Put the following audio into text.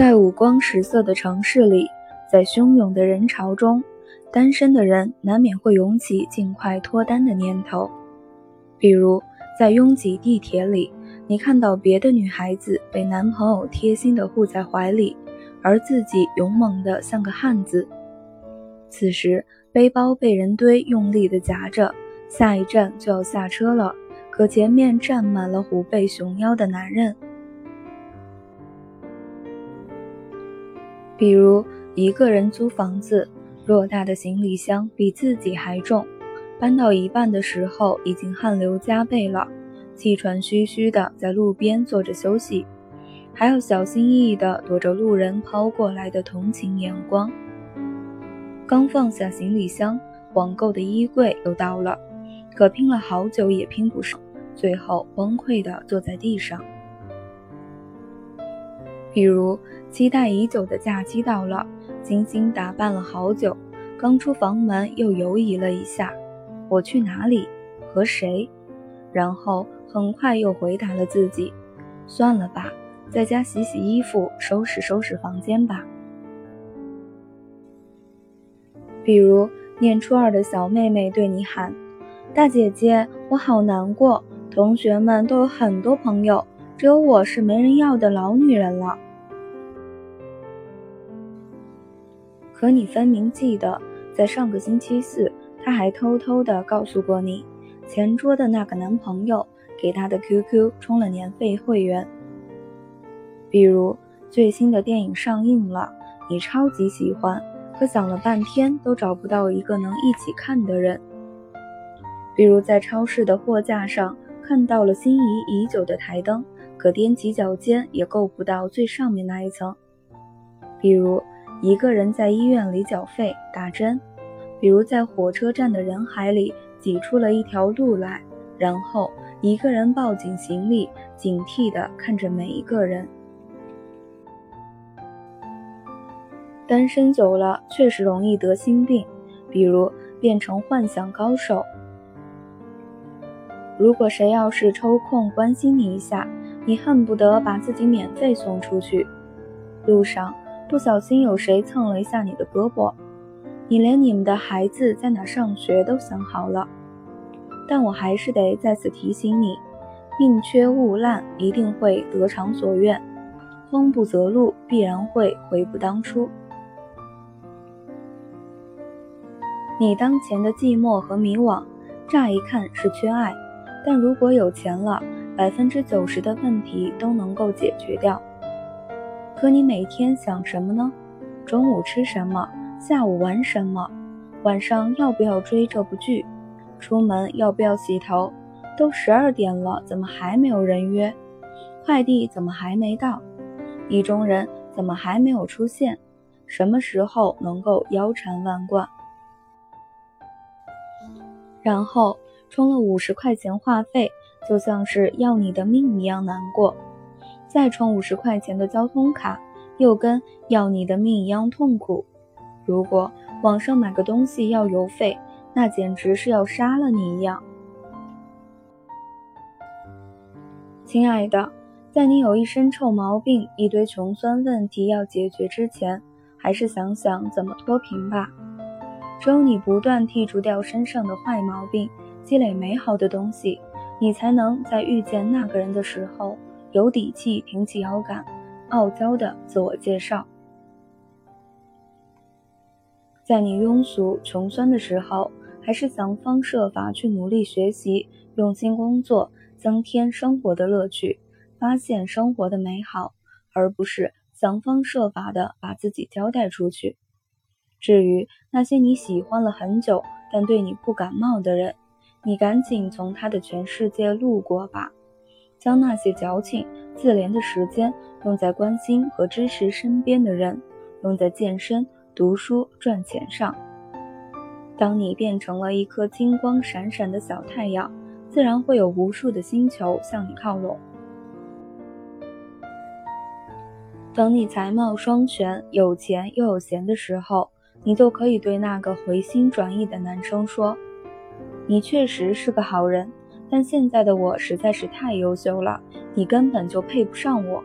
在五光十色的城市里，在汹涌的人潮中，单身的人难免会涌起尽快脱单的念头。比如，在拥挤地铁里，你看到别的女孩子被男朋友贴心地护在怀里，而自己勇猛的像个汉子。此时，背包被人堆用力地夹着，下一站就要下车了，可前面站满了虎背熊腰的男人。比如一个人租房子，偌大的行李箱比自己还重，搬到一半的时候已经汗流浃背了，气喘吁吁的在路边坐着休息，还要小心翼翼的躲着路人抛过来的同情眼光。刚放下行李箱，网购的衣柜又到了，可拼了好久也拼不上，最后崩溃的坐在地上。比如，期待已久的假期到了，精心打扮了好久，刚出房门又犹疑了一下，我去哪里，和谁？然后很快又回答了自己，算了吧，在家洗洗衣服，收拾收拾房间吧。比如，念初二的小妹妹对你喊：“大姐姐，我好难过，同学们都有很多朋友。”只有我是没人要的老女人了。可你分明记得，在上个星期四，他还偷偷的告诉过你，前桌的那个男朋友给他的 QQ 充了年费会员。比如最新的电影上映了，你超级喜欢，可想了半天都找不到一个能一起看的人。比如在超市的货架上看到了心仪已久的台灯。可踮起脚尖也够不到最上面那一层。比如一个人在医院里缴费打针，比如在火车站的人海里挤出了一条路来，然后一个人抱紧行李，警惕地看着每一个人。单身久了确实容易得心病，比如变成幻想高手。如果谁要是抽空关心你一下，你恨不得把自己免费送出去。路上不小心有谁蹭了一下你的胳膊，你连你们的孩子在哪上学都想好了。但我还是得再次提醒你：宁缺毋滥，一定会得偿所愿；慌不择路，必然会悔不当初。你当前的寂寞和迷惘，乍一看是缺爱，但如果有钱了。百分之九十的问题都能够解决掉。可你每天想什么呢？中午吃什么？下午玩什么？晚上要不要追这部剧？出门要不要洗头？都十二点了，怎么还没有人约？快递怎么还没到？意中人怎么还没有出现？什么时候能够腰缠万贯？然后充了五十块钱话费。就像是要你的命一样难过，再充五十块钱的交通卡，又跟要你的命一样痛苦。如果网上买个东西要邮费，那简直是要杀了你一样。亲爱的，在你有一身臭毛病、一堆穷酸问题要解决之前，还是想想怎么脱贫吧。只有你不断剔除掉身上的坏毛病，积累美好的东西。你才能在遇见那个人的时候有底气挺起腰杆，傲娇的自我介绍。在你庸俗穷酸的时候，还是想方设法去努力学习，用心工作，增添生活的乐趣，发现生活的美好，而不是想方设法的把自己交代出去。至于那些你喜欢了很久但对你不感冒的人，你赶紧从他的全世界路过吧，将那些矫情自怜的时间用在关心和支持身边的人，用在健身、读书、赚钱上。当你变成了一颗金光闪闪的小太阳，自然会有无数的星球向你靠拢。等你才貌双全、有钱又有闲的时候，你就可以对那个回心转意的男生说。你确实是个好人，但现在的我实在是太优秀了，你根本就配不上我。